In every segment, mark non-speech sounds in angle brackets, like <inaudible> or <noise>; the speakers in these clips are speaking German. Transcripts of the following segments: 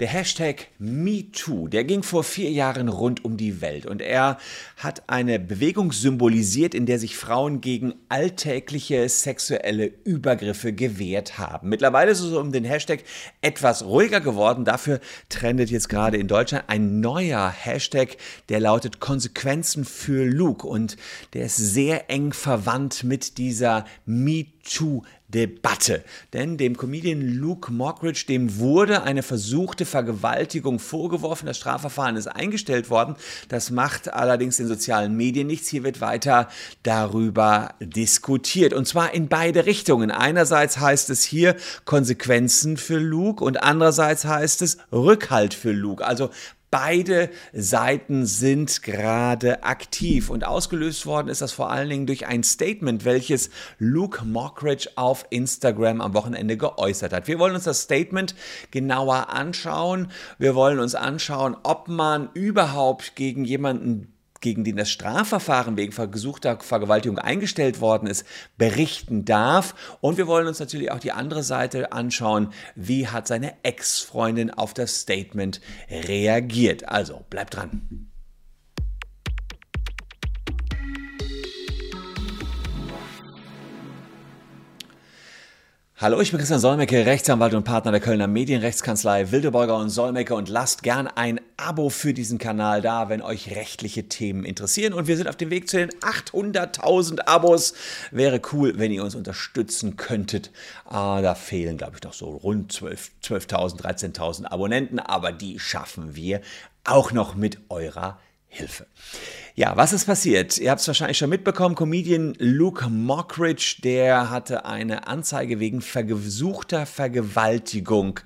Der Hashtag MeToo, der ging vor vier Jahren rund um die Welt und er hat eine Bewegung symbolisiert, in der sich Frauen gegen alltägliche sexuelle Übergriffe gewehrt haben. Mittlerweile ist es um den Hashtag etwas ruhiger geworden. Dafür trendet jetzt gerade in Deutschland ein neuer Hashtag, der lautet Konsequenzen für Luke und der ist sehr eng verwandt mit dieser MeToo Debatte. Denn dem Comedian Luke Mockridge, dem wurde eine versuchte Vergewaltigung vorgeworfen. Das Strafverfahren ist eingestellt worden. Das macht allerdings in sozialen Medien nichts. Hier wird weiter darüber diskutiert. Und zwar in beide Richtungen. Einerseits heißt es hier Konsequenzen für Luke und andererseits heißt es Rückhalt für Luke. Also Beide Seiten sind gerade aktiv und ausgelöst worden ist das vor allen Dingen durch ein Statement, welches Luke Mockridge auf Instagram am Wochenende geäußert hat. Wir wollen uns das Statement genauer anschauen. Wir wollen uns anschauen, ob man überhaupt gegen jemanden gegen den das Strafverfahren wegen versuchter Vergewaltigung eingestellt worden ist, berichten darf. Und wir wollen uns natürlich auch die andere Seite anschauen. Wie hat seine Ex-Freundin auf das Statement reagiert? Also bleibt dran. Hallo, ich bin Christian Solmecke, Rechtsanwalt und Partner der Kölner Medienrechtskanzlei Wildeborger und Solmecke und lasst gern ein Abo für diesen Kanal da, wenn euch rechtliche Themen interessieren. Und wir sind auf dem Weg zu den 800.000 Abos. Wäre cool, wenn ihr uns unterstützen könntet. Ah, da fehlen, glaube ich, noch so rund 12.000, 12 13.000 Abonnenten, aber die schaffen wir auch noch mit eurer Hilfe. Ja, was ist passiert? Ihr habt es wahrscheinlich schon mitbekommen. Comedian Luke Mockridge, der hatte eine Anzeige wegen versuchter Vergewaltigung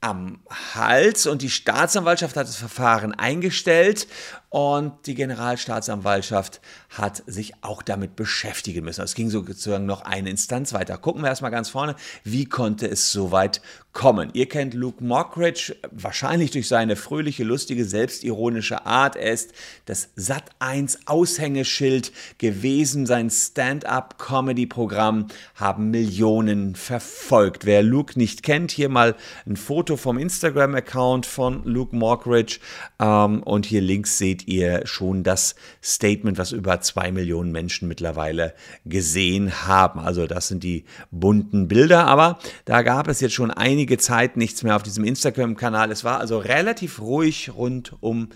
am Hals und die Staatsanwaltschaft hat das Verfahren eingestellt und die Generalstaatsanwaltschaft hat sich auch damit beschäftigen müssen. Es ging sozusagen noch eine Instanz weiter. Gucken wir erstmal ganz vorne, wie konnte es so weit kommen? Ihr kennt Luke Mockridge wahrscheinlich durch seine fröhliche, lustige, selbstironische Art. Er ist das Sat1 Aushängeschild gewesen. Sein Stand-up-Comedy-Programm haben Millionen verfolgt. Wer Luke nicht kennt, hier mal ein Foto vom Instagram-Account von Luke Mockridge ähm, und hier links seht ihr schon das Statement, was über zwei Millionen Menschen mittlerweile gesehen haben. Also das sind die bunten Bilder, aber da gab es jetzt schon einige Zeit nichts mehr auf diesem Instagram-Kanal. Es war also relativ ruhig rund um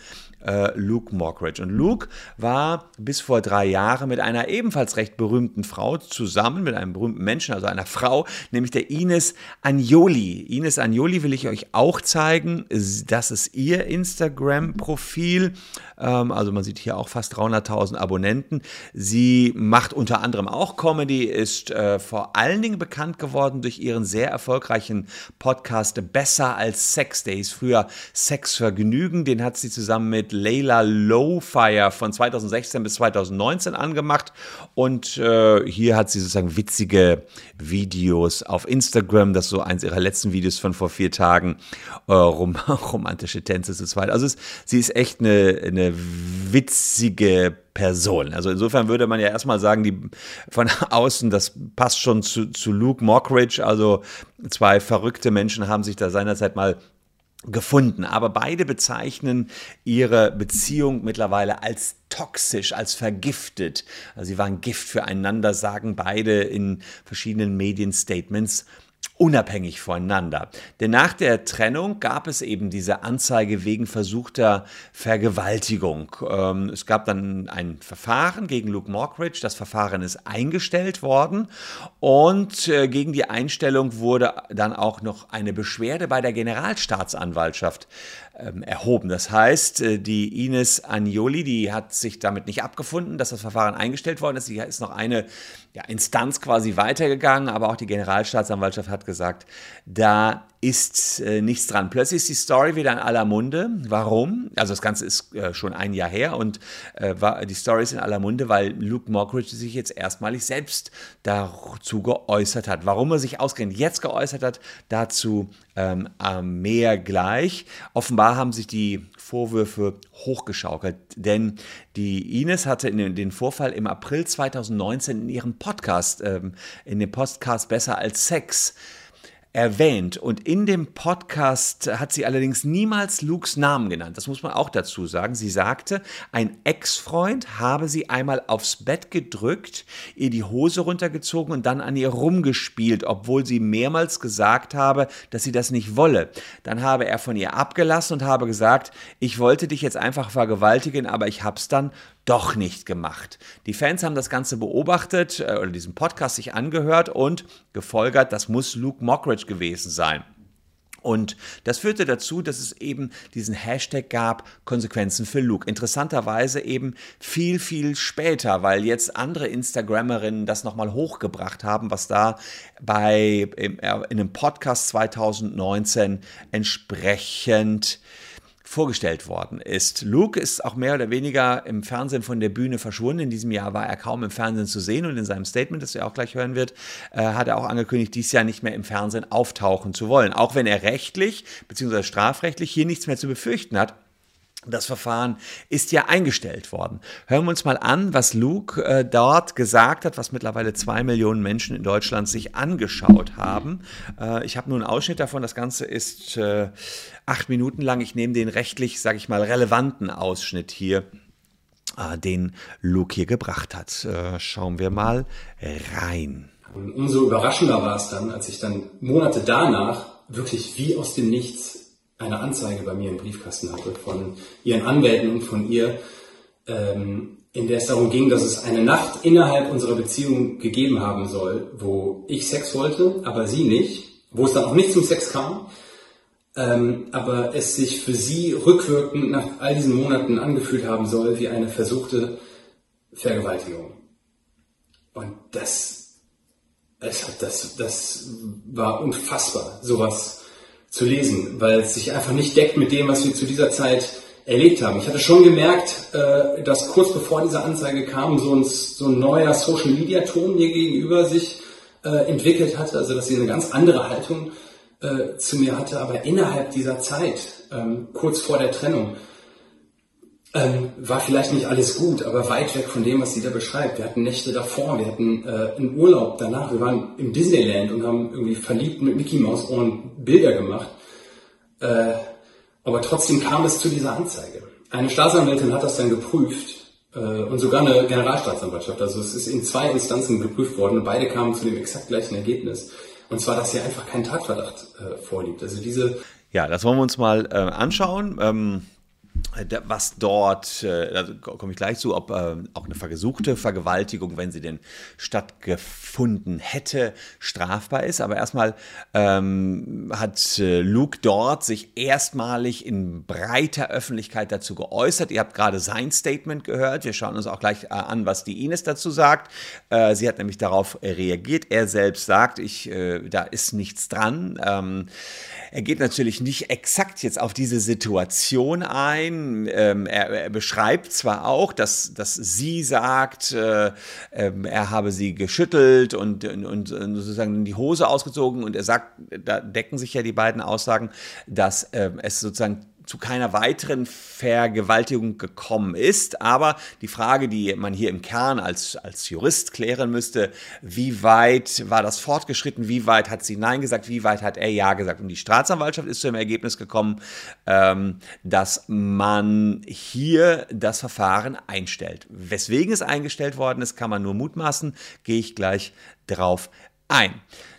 äh, Luke Mockridge. Und Luke war bis vor drei Jahren mit einer ebenfalls recht berühmten Frau zusammen, mit einem berühmten Menschen, also einer Frau, nämlich der Ines Agnoli. Ines Agnoli will ich euch auch zeigen. Das ist ihr Instagram-Profil. Ähm, also man sieht hier auch fast 300.000 Abonnenten. Sie macht unter anderem auch Comedy, ist äh, vor allen Dingen bekannt geworden durch ihren sehr erfolgreichen Podcast Besser als Sex Days. Früher Sexvergnügen, den hat sie zusammen mit Layla Lowfire von 2016 bis 2019 angemacht. Und äh, hier hat sie sozusagen witzige Videos auf Instagram. Das ist so eins ihrer letzten Videos von vor vier Tagen. Äh, rom <laughs> romantische Tänze zu zweit. Also es, sie ist echt eine, eine witzige Person. Also insofern würde man ja erstmal sagen, die von <laughs> außen, das passt schon zu, zu Luke Mockridge. Also zwei verrückte Menschen haben sich da seinerzeit mal gefunden. Aber beide bezeichnen ihre Beziehung mittlerweile als toxisch, als vergiftet. Also sie waren Gift füreinander, sagen beide in verschiedenen Medienstatements unabhängig voneinander. Denn nach der Trennung gab es eben diese Anzeige wegen versuchter Vergewaltigung. Ähm, es gab dann ein Verfahren gegen Luke Mockridge. Das Verfahren ist eingestellt worden und äh, gegen die Einstellung wurde dann auch noch eine Beschwerde bei der Generalstaatsanwaltschaft erhoben. Das heißt, äh, die Ines Agnoli, die hat sich damit nicht abgefunden, dass das Verfahren eingestellt worden ist. Sie ist noch eine ja, Instanz quasi weitergegangen, aber auch die Generalstaatsanwaltschaft hat gesagt, da ist äh, nichts dran. Plötzlich ist die Story wieder in aller Munde. Warum? Also das Ganze ist äh, schon ein Jahr her und äh, war, die Story ist in aller Munde, weil Luke Mockridge sich jetzt erstmalig selbst dazu geäußert hat. Warum er sich ausgerechnet jetzt geäußert hat, dazu ähm, mehr gleich. Offenbar haben sich die Vorwürfe hochgeschaukelt, denn die Ines hatte in den Vorfall im April 2019 in ihrem Podcast, ähm, in dem Podcast Besser als Sex, erwähnt. Und in dem Podcast hat sie allerdings niemals Lukes Namen genannt. Das muss man auch dazu sagen. Sie sagte, ein Ex-Freund habe sie einmal aufs Bett gedrückt, ihr die Hose runtergezogen und dann an ihr rumgespielt, obwohl sie mehrmals gesagt habe, dass sie das nicht wolle. Dann habe er von ihr abgelassen und habe gesagt, ich wollte dich jetzt einfach vergewaltigen, aber ich hab's dann doch nicht gemacht. Die Fans haben das Ganze beobachtet äh, oder diesen Podcast sich angehört und gefolgert, das muss Luke Mockridge gewesen sein. Und das führte dazu, dass es eben diesen Hashtag gab, Konsequenzen für Luke. Interessanterweise eben viel, viel später, weil jetzt andere Instagrammerinnen das nochmal hochgebracht haben, was da bei, in einem Podcast 2019 entsprechend vorgestellt worden ist. Luke ist auch mehr oder weniger im Fernsehen von der Bühne verschwunden. In diesem Jahr war er kaum im Fernsehen zu sehen und in seinem Statement, das ihr auch gleich hören wird, äh, hat er auch angekündigt, dieses Jahr nicht mehr im Fernsehen auftauchen zu wollen. Auch wenn er rechtlich bzw. strafrechtlich hier nichts mehr zu befürchten hat. Das Verfahren ist ja eingestellt worden. Hören wir uns mal an, was Luke äh, dort gesagt hat, was mittlerweile zwei Millionen Menschen in Deutschland sich angeschaut haben. Äh, ich habe nur einen Ausschnitt davon. Das Ganze ist äh, acht Minuten lang. Ich nehme den rechtlich, sage ich mal, relevanten Ausschnitt hier, äh, den Luke hier gebracht hat. Äh, schauen wir mal rein. Umso überraschender war es dann, als ich dann Monate danach wirklich wie aus dem Nichts eine Anzeige bei mir im Briefkasten hatte von ihren Anwälten und von ihr, ähm, in der es darum ging, dass es eine Nacht innerhalb unserer Beziehung gegeben haben soll, wo ich Sex wollte, aber sie nicht, wo es dann auch nicht zum Sex kam, ähm, aber es sich für sie rückwirkend nach all diesen Monaten angefühlt haben soll wie eine versuchte Vergewaltigung. Und das, es hat, das, das war unfassbar, sowas zu lesen, weil es sich einfach nicht deckt mit dem, was wir zu dieser Zeit erlebt haben. Ich hatte schon gemerkt, äh, dass kurz bevor diese Anzeige kam, so ein, so ein neuer Social-Media-Ton mir gegenüber sich äh, entwickelt hatte, also dass sie eine ganz andere Haltung äh, zu mir hatte, aber innerhalb dieser Zeit, ähm, kurz vor der Trennung, ähm, war vielleicht nicht alles gut, aber weit weg von dem, was sie da beschreibt. Wir hatten Nächte davor, wir hatten äh, einen Urlaub danach, wir waren im Disneyland und haben irgendwie verliebt mit Mickey Mouse Ohren Bilder gemacht. Äh, aber trotzdem kam es zu dieser Anzeige. Eine Staatsanwältin hat das dann geprüft äh, und sogar eine Generalstaatsanwaltschaft. Also es ist in zwei Instanzen geprüft worden und beide kamen zu dem exakt gleichen Ergebnis. Und zwar, dass hier einfach kein Tatverdacht äh, vorliegt. Also diese ja, das wollen wir uns mal äh, anschauen. Ähm was dort, äh, da komme ich gleich zu, ob äh, auch eine versuchte Vergewaltigung, wenn sie denn stattgefunden hätte, strafbar ist. Aber erstmal ähm, hat äh, Luke dort sich erstmalig in breiter Öffentlichkeit dazu geäußert. Ihr habt gerade sein Statement gehört. Wir schauen uns auch gleich äh, an, was die Ines dazu sagt. Äh, sie hat nämlich darauf reagiert. Er selbst sagt, ich, äh, da ist nichts dran. Ähm, er geht natürlich nicht exakt jetzt auf diese Situation ein. Ähm, er, er, beschreibt zwar auch, dass, dass sie sagt, äh, äh, er habe sie geschüttelt und, und, und sozusagen die Hose ausgezogen und er sagt, da decken sich ja die beiden Aussagen, dass äh, es sozusagen zu keiner weiteren Vergewaltigung gekommen ist. Aber die Frage, die man hier im Kern als, als Jurist klären müsste, wie weit war das fortgeschritten, wie weit hat sie Nein gesagt, wie weit hat er Ja gesagt. Und die Staatsanwaltschaft ist zu dem Ergebnis gekommen, ähm, dass man hier das Verfahren einstellt. Weswegen es eingestellt worden ist, kann man nur mutmaßen, gehe ich gleich drauf ein.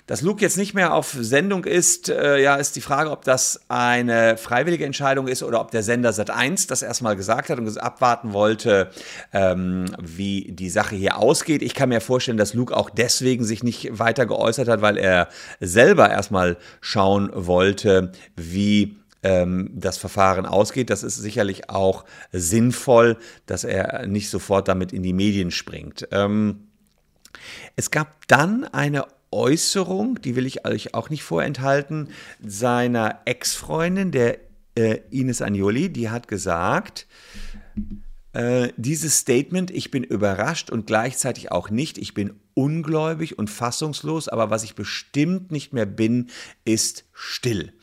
Dass Luke jetzt nicht mehr auf Sendung ist, äh, ja, ist die Frage, ob das eine freiwillige Entscheidung ist oder ob der Sender Sat1 das erstmal gesagt hat und abwarten wollte, ähm, wie die Sache hier ausgeht. Ich kann mir vorstellen, dass Luke auch deswegen sich nicht weiter geäußert hat, weil er selber erstmal schauen wollte, wie ähm, das Verfahren ausgeht. Das ist sicherlich auch sinnvoll, dass er nicht sofort damit in die Medien springt. Ähm, es gab dann eine Äußerung, die will ich euch auch nicht vorenthalten, seiner Ex-Freundin, der äh, Ines Agnoli, die hat gesagt, äh, dieses Statement, ich bin überrascht und gleichzeitig auch nicht, ich bin ungläubig und fassungslos, aber was ich bestimmt nicht mehr bin, ist still.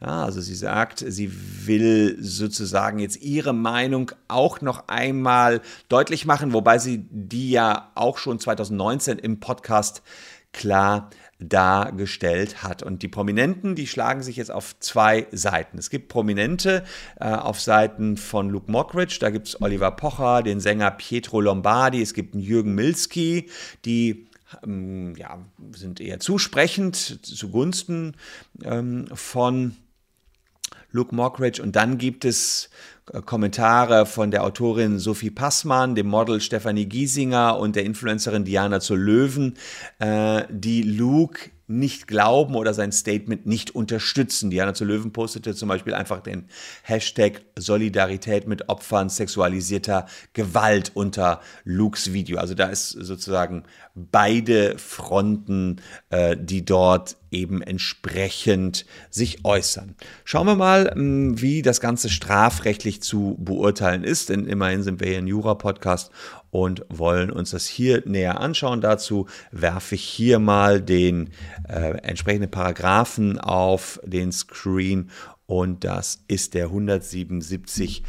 Ja, also sie sagt, sie will sozusagen jetzt ihre Meinung auch noch einmal deutlich machen, wobei sie die ja auch schon 2019 im Podcast klar dargestellt hat. Und die Prominenten, die schlagen sich jetzt auf zwei Seiten. Es gibt Prominente äh, auf Seiten von Luke Mockridge, da gibt es Oliver Pocher, den Sänger Pietro Lombardi, es gibt einen Jürgen Milski, die ähm, ja, sind eher zusprechend zugunsten ähm, von Luke Mockridge. Und dann gibt es äh, Kommentare von der Autorin Sophie Passmann, dem Model Stefanie Giesinger und der Influencerin Diana zur Löwen, äh, die Luke nicht glauben oder sein Statement nicht unterstützen. Diana zu Löwen postete zum Beispiel einfach den Hashtag Solidarität mit Opfern sexualisierter Gewalt unter Lukes Video. Also da ist sozusagen beide Fronten, äh, die dort eben entsprechend sich äußern. Schauen wir mal, hm, wie das Ganze strafrechtlich zu beurteilen ist, denn immerhin sind wir hier ein Jura-Podcast und wollen uns das hier näher anschauen. Dazu werfe ich hier mal den äh, entsprechenden Paragraphen auf den Screen und das ist der 177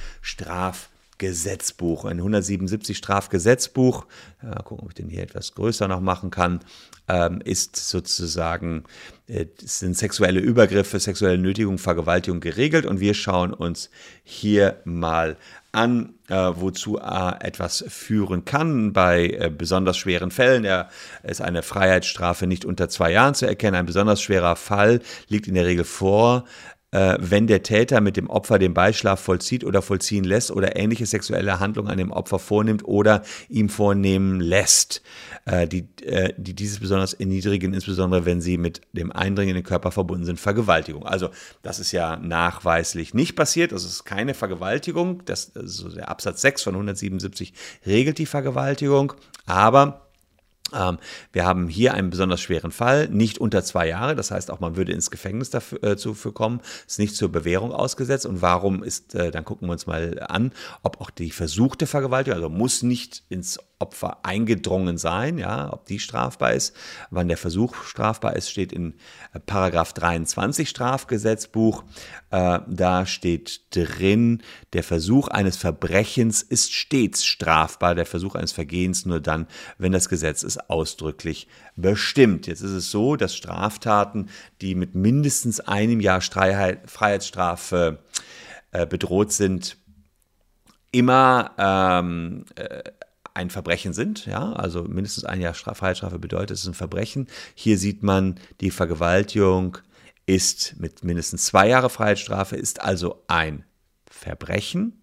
Strafgesetzbuch. Ein 177 Strafgesetzbuch, ja, gucken, ob ich den hier etwas größer noch machen kann, ähm, ist sozusagen, äh, sind sexuelle Übergriffe, sexuelle Nötigung, Vergewaltigung geregelt und wir schauen uns hier mal an, äh, wozu etwas führen kann. Bei äh, besonders schweren Fällen er ist eine Freiheitsstrafe nicht unter zwei Jahren zu erkennen. Ein besonders schwerer Fall liegt in der Regel vor, äh, wenn der Täter mit dem Opfer den Beischlaf vollzieht oder vollziehen lässt oder ähnliche sexuelle Handlungen an dem Opfer vornimmt oder ihm vornehmen lässt, äh, die, äh, die dieses besonders erniedrigen, insbesondere wenn sie mit dem Eindringen in den Körper verbunden sind, Vergewaltigung. Also das ist ja nachweislich nicht passiert, das ist keine Vergewaltigung, das, also der Absatz 6 von 177 regelt die Vergewaltigung, aber wir haben hier einen besonders schweren Fall, nicht unter zwei Jahre, das heißt auch man würde ins Gefängnis dafür äh, kommen, ist nicht zur Bewährung ausgesetzt. Und warum ist, äh, dann gucken wir uns mal an, ob auch die versuchte Vergewaltigung, also muss nicht ins Opfer eingedrungen sein, ja, ob die strafbar ist. Wann der Versuch strafbar ist, steht in äh, Paragraph 23 Strafgesetzbuch. Äh, da steht drin, der Versuch eines Verbrechens ist stets strafbar, der Versuch eines Vergehens nur dann, wenn das Gesetz es ausdrücklich bestimmt. Jetzt ist es so, dass Straftaten, die mit mindestens einem Jahr Freiheitsstrafe äh, bedroht sind, immer ähm, äh, ein Verbrechen sind. Ja, also mindestens ein Jahr Freiheitsstrafe bedeutet, es ist ein Verbrechen. Hier sieht man, die Vergewaltigung ist mit mindestens zwei Jahre Freiheitsstrafe, ist also ein Verbrechen.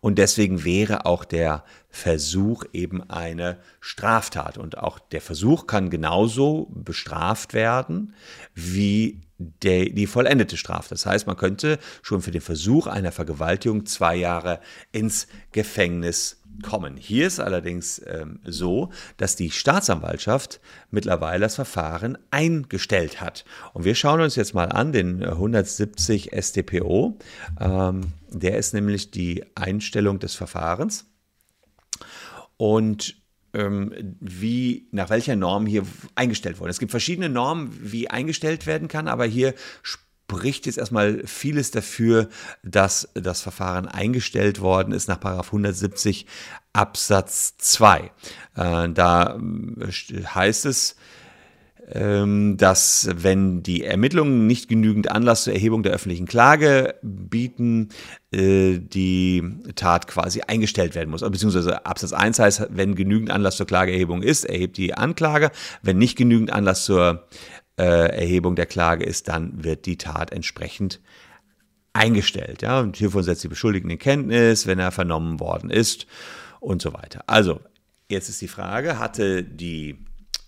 Und deswegen wäre auch der Versuch eben eine Straftat. Und auch der Versuch kann genauso bestraft werden wie die, die vollendete Strafe. Das heißt, man könnte schon für den Versuch einer Vergewaltigung zwei Jahre ins Gefängnis kommen. Hier ist allerdings ähm, so, dass die Staatsanwaltschaft mittlerweile das Verfahren eingestellt hat. Und wir schauen uns jetzt mal an den 170 StPO. Ähm, der ist nämlich die Einstellung des Verfahrens. Und ähm, wie, nach welcher Norm hier eingestellt wurde. Es gibt verschiedene Normen, wie eingestellt werden kann, aber hier spricht jetzt erstmal vieles dafür, dass das Verfahren eingestellt worden ist nach 170 Absatz 2. Äh, da äh, heißt es, ähm, dass wenn die Ermittlungen nicht genügend Anlass zur Erhebung der öffentlichen Klage bieten, äh, die Tat quasi eingestellt werden muss. Beziehungsweise Absatz 1 heißt, wenn genügend Anlass zur Klageerhebung ist, erhebt die Anklage. Wenn nicht genügend Anlass zur äh, Erhebung der Klage ist, dann wird die Tat entsprechend eingestellt. Ja? Und hiervon setzt die Beschuldigten in Kenntnis, wenn er vernommen worden ist und so weiter. Also, jetzt ist die Frage, hatte die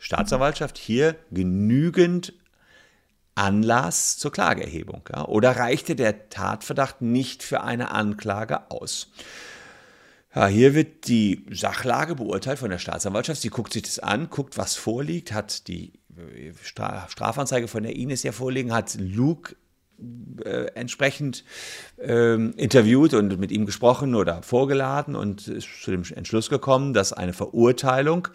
Staatsanwaltschaft hier genügend Anlass zur Klageerhebung? Ja? Oder reichte der Tatverdacht nicht für eine Anklage aus? Ja, hier wird die Sachlage beurteilt von der Staatsanwaltschaft. Sie guckt sich das an, guckt, was vorliegt, hat die Strafanzeige von der Ines ja vorliegen, hat Luke äh, entsprechend äh, interviewt und mit ihm gesprochen oder vorgeladen und ist zu dem Entschluss gekommen, dass eine Verurteilung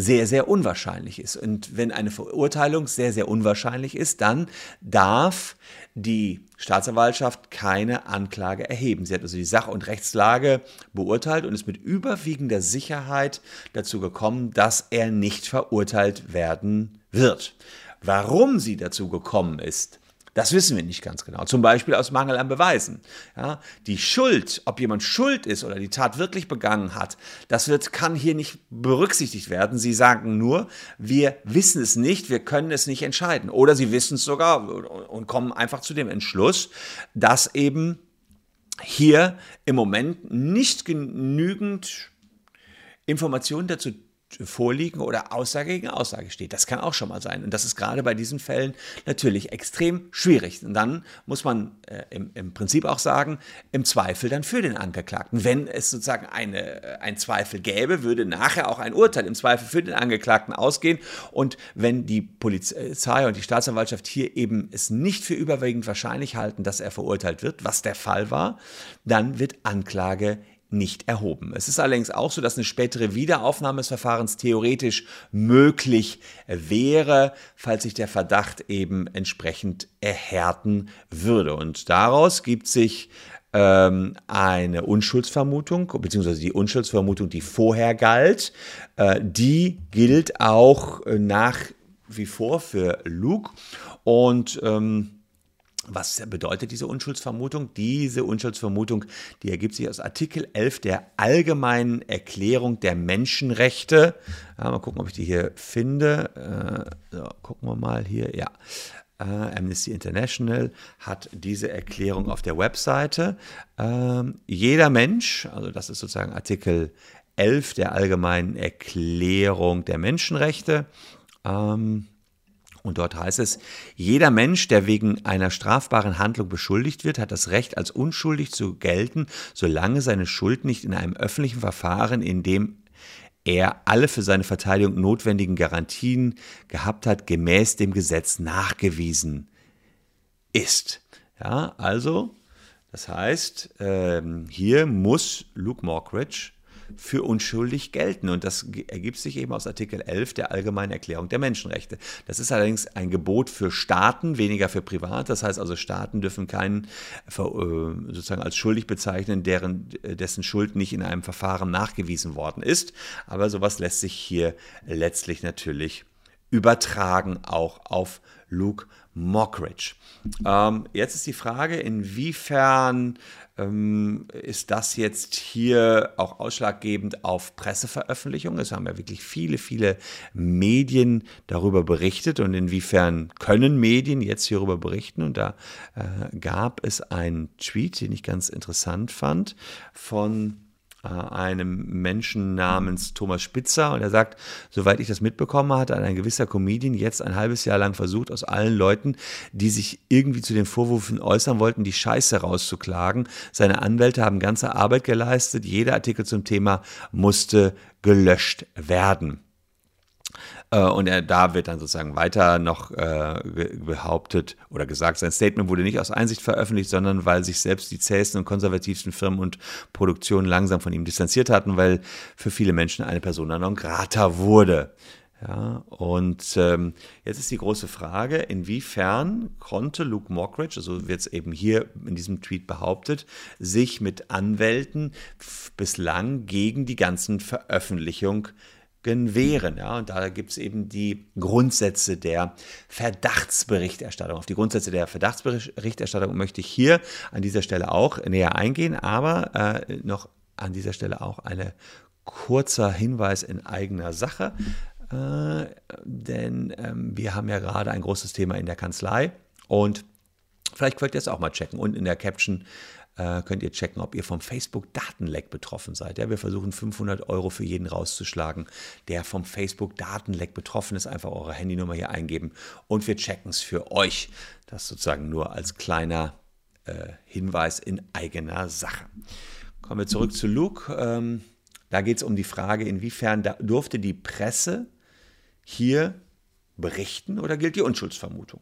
sehr, sehr unwahrscheinlich ist. Und wenn eine Verurteilung sehr, sehr unwahrscheinlich ist, dann darf die Staatsanwaltschaft keine Anklage erheben. Sie hat also die Sach- und Rechtslage beurteilt und ist mit überwiegender Sicherheit dazu gekommen, dass er nicht verurteilt werden wird. Warum sie dazu gekommen ist, das wissen wir nicht ganz genau. Zum Beispiel aus Mangel an Beweisen. Ja, die Schuld, ob jemand schuld ist oder die Tat wirklich begangen hat, das wird, kann hier nicht berücksichtigt werden. Sie sagen nur, wir wissen es nicht, wir können es nicht entscheiden. Oder sie wissen es sogar und kommen einfach zu dem Entschluss, dass eben hier im Moment nicht genügend Informationen dazu vorliegen oder Aussage gegen Aussage steht. Das kann auch schon mal sein. Und das ist gerade bei diesen Fällen natürlich extrem schwierig. Und dann muss man äh, im, im, Prinzip auch sagen, im Zweifel dann für den Angeklagten. Wenn es sozusagen eine, äh, ein Zweifel gäbe, würde nachher auch ein Urteil im Zweifel für den Angeklagten ausgehen. Und wenn die Polizei und die Staatsanwaltschaft hier eben es nicht für überwiegend wahrscheinlich halten, dass er verurteilt wird, was der Fall war, dann wird Anklage nicht erhoben. Es ist allerdings auch so, dass eine spätere Wiederaufnahme des Verfahrens theoretisch möglich wäre, falls sich der Verdacht eben entsprechend erhärten würde. Und daraus gibt sich ähm, eine Unschuldsvermutung, beziehungsweise die Unschuldsvermutung, die vorher galt, äh, die gilt auch äh, nach wie vor für Luke. Und ähm, was bedeutet diese Unschuldsvermutung? Diese Unschuldsvermutung, die ergibt sich aus Artikel 11 der Allgemeinen Erklärung der Menschenrechte. Ja, mal gucken, ob ich die hier finde. Äh, so, gucken wir mal hier. Ja. Äh, Amnesty International hat diese Erklärung auf der Webseite. Ähm, jeder Mensch, also das ist sozusagen Artikel 11 der Allgemeinen Erklärung der Menschenrechte, ähm, und dort heißt es, jeder Mensch, der wegen einer strafbaren Handlung beschuldigt wird, hat das Recht, als unschuldig zu gelten, solange seine Schuld nicht in einem öffentlichen Verfahren, in dem er alle für seine Verteidigung notwendigen Garantien gehabt hat, gemäß dem Gesetz nachgewiesen ist. Ja, also, das heißt, ähm, hier muss Luke Mockridge für unschuldig gelten. Und das ergibt sich eben aus Artikel 11 der Allgemeinen Erklärung der Menschenrechte. Das ist allerdings ein Gebot für Staaten, weniger für Privat. Das heißt also, Staaten dürfen keinen äh, sozusagen als schuldig bezeichnen, deren, äh, dessen Schuld nicht in einem Verfahren nachgewiesen worden ist. Aber sowas lässt sich hier letztlich natürlich übertragen, auch auf Luke Mockridge. Ähm, jetzt ist die Frage, inwiefern ist das jetzt hier auch ausschlaggebend auf Presseveröffentlichungen? Es haben ja wirklich viele, viele Medien darüber berichtet und inwiefern können Medien jetzt hierüber berichten? Und da äh, gab es einen Tweet, den ich ganz interessant fand, von einem Menschen namens Thomas Spitzer und er sagt, soweit ich das mitbekommen hatte, hat ein gewisser Comedian jetzt ein halbes Jahr lang versucht, aus allen Leuten, die sich irgendwie zu den Vorwürfen äußern wollten, die Scheiße rauszuklagen. Seine Anwälte haben ganze Arbeit geleistet, jeder Artikel zum Thema musste gelöscht werden. Äh, und er, da wird dann sozusagen weiter noch äh, behauptet oder gesagt, sein Statement wurde nicht aus Einsicht veröffentlicht, sondern weil sich selbst die zähesten und konservativsten Firmen und Produktionen langsam von ihm distanziert hatten, weil für viele Menschen eine Persona non grata wurde. Ja, und ähm, jetzt ist die große Frage, inwiefern konnte Luke Mockridge, also wird es eben hier in diesem Tweet behauptet, sich mit Anwälten bislang gegen die ganzen Veröffentlichungen wären. Ja, und da gibt es eben die Grundsätze der Verdachtsberichterstattung. Auf die Grundsätze der Verdachtsberichterstattung möchte ich hier an dieser Stelle auch näher eingehen, aber äh, noch an dieser Stelle auch ein kurzer Hinweis in eigener Sache. Äh, denn ähm, wir haben ja gerade ein großes Thema in der Kanzlei und vielleicht könnt ihr es auch mal checken. Und in der Caption äh, könnt ihr checken, ob ihr vom Facebook-Datenleck betroffen seid. Ja, wir versuchen 500 Euro für jeden rauszuschlagen, der vom Facebook-Datenleck betroffen ist. Einfach eure Handynummer hier eingeben und wir checken es für euch. Das sozusagen nur als kleiner äh, Hinweis in eigener Sache. Kommen wir zurück zu Luke. Ähm, da geht es um die Frage, inwiefern durfte die Presse hier berichten oder gilt die Unschuldsvermutung?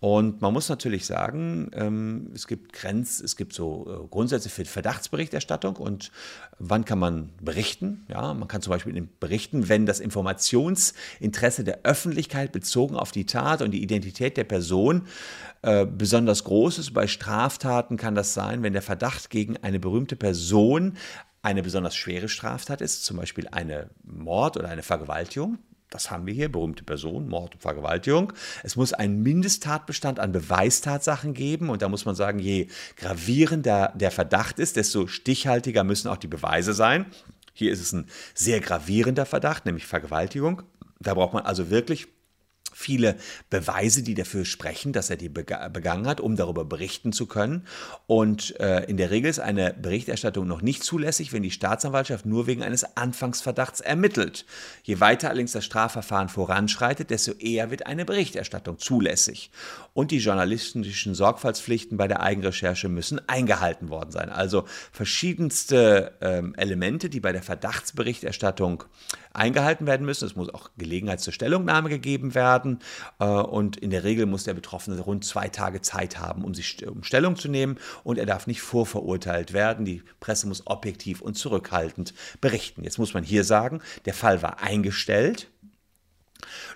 Und man muss natürlich sagen, ähm, es gibt Grenz, es gibt so äh, Grundsätze für Verdachtsberichterstattung und wann kann man berichten? Ja, man kann zum Beispiel berichten, wenn das Informationsinteresse der Öffentlichkeit bezogen auf die Tat und die Identität der Person äh, besonders groß ist. Bei Straftaten kann das sein, wenn der Verdacht gegen eine berühmte Person eine besonders schwere Straftat ist, zum Beispiel eine Mord oder eine Vergewaltigung das haben wir hier, berühmte Person, Mord und Vergewaltigung. Es muss einen Mindesttatbestand an Beweistatsachen geben und da muss man sagen, je gravierender der Verdacht ist, desto stichhaltiger müssen auch die Beweise sein. Hier ist es ein sehr gravierender Verdacht, nämlich Vergewaltigung. Da braucht man also wirklich viele Beweise, die dafür sprechen, dass er die begangen hat, um darüber berichten zu können. Und äh, in der Regel ist eine Berichterstattung noch nicht zulässig, wenn die Staatsanwaltschaft nur wegen eines Anfangsverdachts ermittelt. Je weiter allerdings das Strafverfahren voranschreitet, desto eher wird eine Berichterstattung zulässig. Und die journalistischen Sorgfaltspflichten bei der Eigenrecherche müssen eingehalten worden sein. Also verschiedenste ähm, Elemente, die bei der Verdachtsberichterstattung eingehalten werden müssen. Es muss auch Gelegenheit zur Stellungnahme gegeben werden. Äh, und in der Regel muss der Betroffene rund zwei Tage Zeit haben, um sich um Stellung zu nehmen. Und er darf nicht vorverurteilt werden. Die Presse muss objektiv und zurückhaltend berichten. Jetzt muss man hier sagen, der Fall war eingestellt.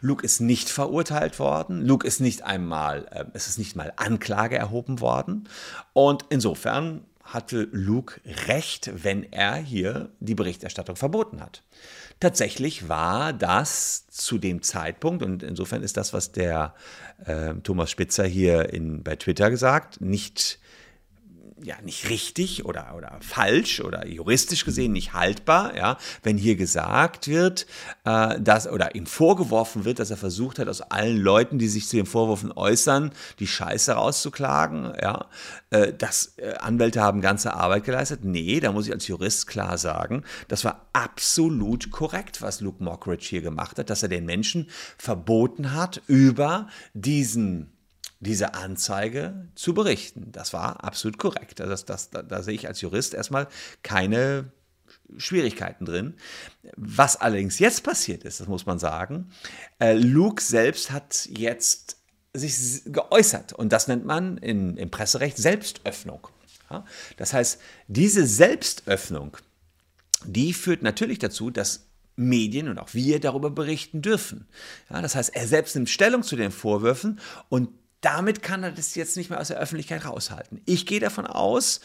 Luke ist nicht verurteilt worden. Luke ist nicht einmal, äh, es ist nicht mal Anklage erhoben worden. Und insofern hatte Luke recht, wenn er hier die Berichterstattung verboten hat. Tatsächlich war das zu dem Zeitpunkt, und insofern ist das, was der äh, Thomas Spitzer hier in, bei Twitter gesagt, nicht ja nicht richtig oder, oder falsch oder juristisch gesehen nicht haltbar, ja, wenn hier gesagt wird, äh, dass oder ihm vorgeworfen wird, dass er versucht hat, aus allen Leuten, die sich zu den Vorwürfen äußern, die Scheiße rauszuklagen, ja, äh, dass äh, Anwälte haben ganze Arbeit geleistet. Nee, da muss ich als Jurist klar sagen, das war absolut korrekt, was Luke Mockridge hier gemacht hat, dass er den Menschen verboten hat, über diesen diese Anzeige zu berichten. Das war absolut korrekt. Das, das, da, da sehe ich als Jurist erstmal keine Schwierigkeiten drin. Was allerdings jetzt passiert ist, das muss man sagen, äh, Luke selbst hat jetzt sich geäußert und das nennt man in, im Presserecht Selbstöffnung. Das heißt, diese Selbstöffnung, die führt natürlich dazu, dass Medien und auch wir darüber berichten dürfen. Ja, das heißt, er selbst nimmt Stellung zu den Vorwürfen und damit kann er das jetzt nicht mehr aus der Öffentlichkeit raushalten. Ich gehe davon aus,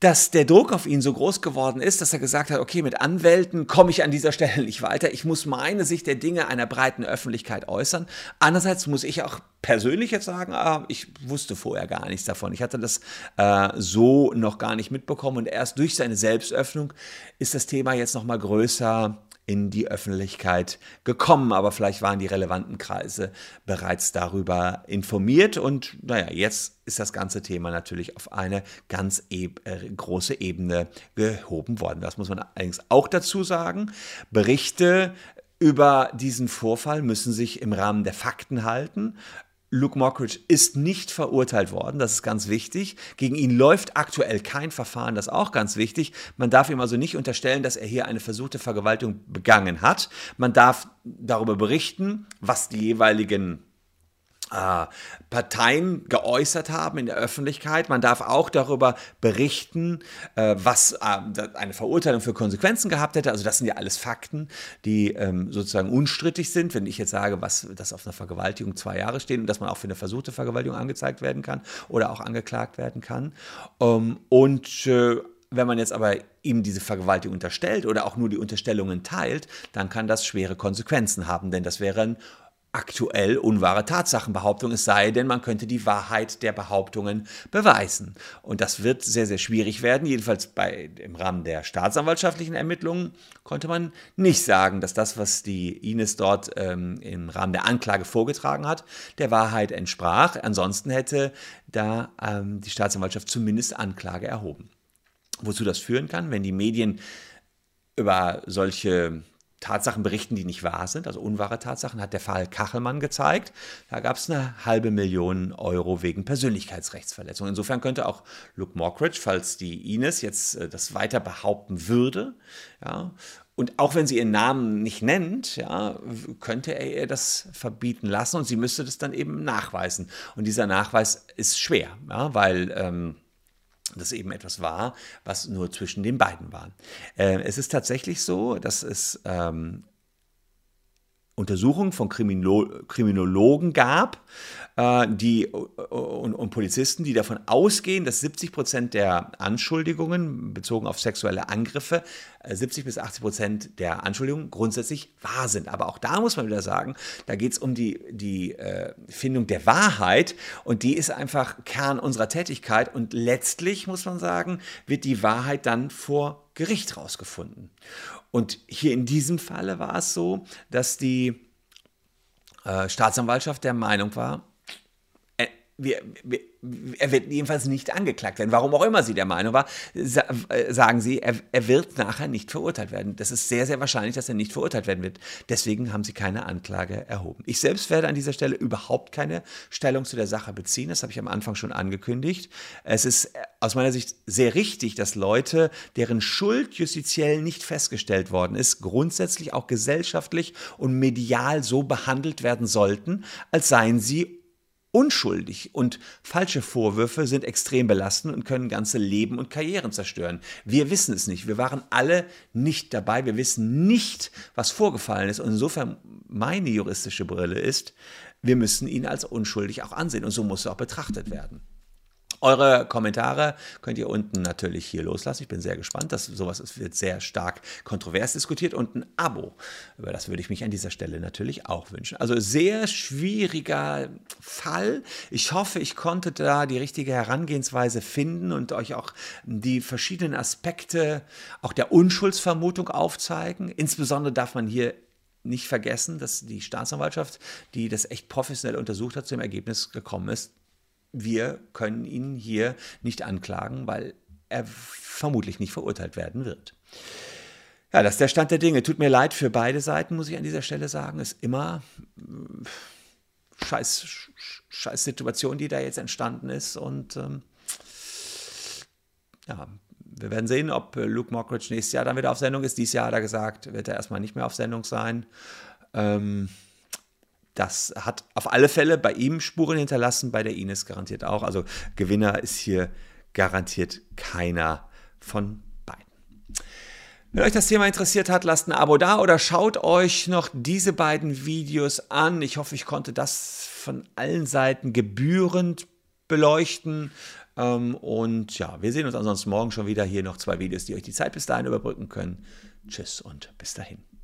dass der Druck auf ihn so groß geworden ist, dass er gesagt hat, okay, mit Anwälten komme ich an dieser Stelle <laughs> nicht weiter. Ich muss meine Sicht der Dinge einer breiten Öffentlichkeit äußern. Andererseits muss ich auch persönlich jetzt sagen, ah, ich wusste vorher gar nichts davon. Ich hatte das äh, so noch gar nicht mitbekommen und erst durch seine Selbstöffnung ist das Thema jetzt noch mal größer in die Öffentlichkeit gekommen, aber vielleicht waren die relevanten Kreise bereits darüber informiert und naja, jetzt ist das ganze Thema natürlich auf eine ganz e äh, große Ebene gehoben worden. Das muss man allerdings auch dazu sagen. Berichte über diesen Vorfall müssen sich im Rahmen der Fakten halten. Luke Mockridge ist nicht verurteilt worden, das ist ganz wichtig. Gegen ihn läuft aktuell kein Verfahren, das ist auch ganz wichtig. Man darf ihm also nicht unterstellen, dass er hier eine versuchte Vergewaltigung begangen hat. Man darf darüber berichten, was die jeweiligen Parteien geäußert haben in der Öffentlichkeit. Man darf auch darüber berichten, äh, was äh, eine Verurteilung für Konsequenzen gehabt hätte. Also das sind ja alles Fakten, die ähm, sozusagen unstrittig sind. Wenn ich jetzt sage, was das auf einer Vergewaltigung zwei Jahre steht und dass man auch für eine versuchte Vergewaltigung angezeigt werden kann oder auch angeklagt werden kann. Ähm, und äh, wenn man jetzt aber ihm diese Vergewaltigung unterstellt oder auch nur die Unterstellungen teilt, dann kann das schwere Konsequenzen haben, denn das wäre ein aktuell unwahre Tatsachenbehauptung, es sei denn, man könnte die Wahrheit der Behauptungen beweisen. Und das wird sehr, sehr schwierig werden. Jedenfalls bei, im Rahmen der staatsanwaltschaftlichen Ermittlungen konnte man nicht sagen, dass das, was die Ines dort ähm, im Rahmen der Anklage vorgetragen hat, der Wahrheit entsprach. Ansonsten hätte da ähm, die Staatsanwaltschaft zumindest Anklage erhoben. Wozu das führen kann, wenn die Medien über solche Tatsachen berichten, die nicht wahr sind, also unwahre Tatsachen, hat der Fall Kachelmann gezeigt. Da gab es eine halbe Million Euro wegen Persönlichkeitsrechtsverletzung. Insofern könnte auch Luke Mockridge, falls die Ines jetzt äh, das weiter behaupten würde, ja, und auch wenn sie ihren Namen nicht nennt, ja, könnte er ihr das verbieten lassen und sie müsste das dann eben nachweisen. Und dieser Nachweis ist schwer, ja, weil ähm, das eben etwas war, was nur zwischen den beiden war. Äh, es ist tatsächlich so, dass es ähm, Untersuchungen von Krimino Kriminologen gab, äh, die, und, und, Polizisten, die davon ausgehen, dass 70 Prozent der Anschuldigungen bezogen auf sexuelle Angriffe, 70 äh, bis 80 Prozent der Anschuldigungen grundsätzlich wahr sind. Aber auch da muss man wieder sagen, da geht es um die, die äh, Findung der Wahrheit und die ist einfach Kern unserer Tätigkeit und letztlich muss man sagen, wird die Wahrheit dann vor Gericht rausgefunden. Und hier in diesem Falle war es so, dass die äh, Staatsanwaltschaft der Meinung war, wir, wir, er wird jedenfalls nicht angeklagt werden. Warum auch immer Sie der Meinung war, äh, sagen Sie, er, er, wird nachher nicht verurteilt werden. Das ist sehr, sehr wahrscheinlich, dass er nicht verurteilt werden wird. Deswegen haben Sie keine Anklage erhoben. Ich selbst werde an dieser Stelle überhaupt keine Stellung zu der Sache beziehen. Das habe ich am Anfang schon angekündigt. Es ist äh, aus meiner Sicht sehr richtig, dass Leute, deren Schuld justiziell nicht festgestellt worden ist, grundsätzlich auch gesellschaftlich und medial so behandelt werden sollten, als seien sie unschuldig und falsche Vorwürfe sind extrem belastend und können ganze Leben und Karrieren zerstören. Wir wissen es nicht. Wir waren alle nicht dabei. Wir wissen nicht, was vorgefallen ist. Und insofern meine juristische Brille ist, wir müssen ihn als unschuldig auch ansehen. Und so muss er auch betrachtet werden. Eure Kommentare könnt ihr unten natürlich hier loslassen. Ich bin sehr gespannt. dass sowas wird sehr stark kontrovers diskutiert und ein Abo. Über das würde ich mich an dieser Stelle natürlich auch wünschen. Also sehr schwieriger Fall. Ich hoffe, ich konnte da die richtige Herangehensweise finden und euch auch die verschiedenen Aspekte auch der Unschuldsvermutung aufzeigen. Insbesondere darf man hier nicht vergessen, dass die Staatsanwaltschaft, die das echt professionell untersucht hat, zu dem Ergebnis gekommen ist, wir können ihn hier nicht anklagen, weil er vermutlich nicht verurteilt werden wird. Ja, das ist der Stand der Dinge. Tut mir leid für beide Seiten, muss ich an dieser Stelle sagen. Ist immer äh, scheiß, scheiß Situation, die da jetzt entstanden ist. Und ähm, ja, wir werden sehen, ob Luke Mockridge nächstes Jahr dann wieder auf Sendung ist. Dieses Jahr hat er gesagt, wird er erstmal nicht mehr auf Sendung sein. Ähm, das hat auf alle Fälle bei ihm Spuren hinterlassen, bei der Ines garantiert auch. Also Gewinner ist hier garantiert keiner von beiden. Wenn euch das Thema interessiert hat, lasst ein Abo da oder schaut euch noch diese beiden Videos an. Ich hoffe, ich konnte das von allen Seiten gebührend beleuchten. Ähm, und ja, wir sehen uns ansonsten morgen schon wieder hier noch zwei Videos, die euch die Zeit bis dahin überbrücken können. Tschüss und bis dahin.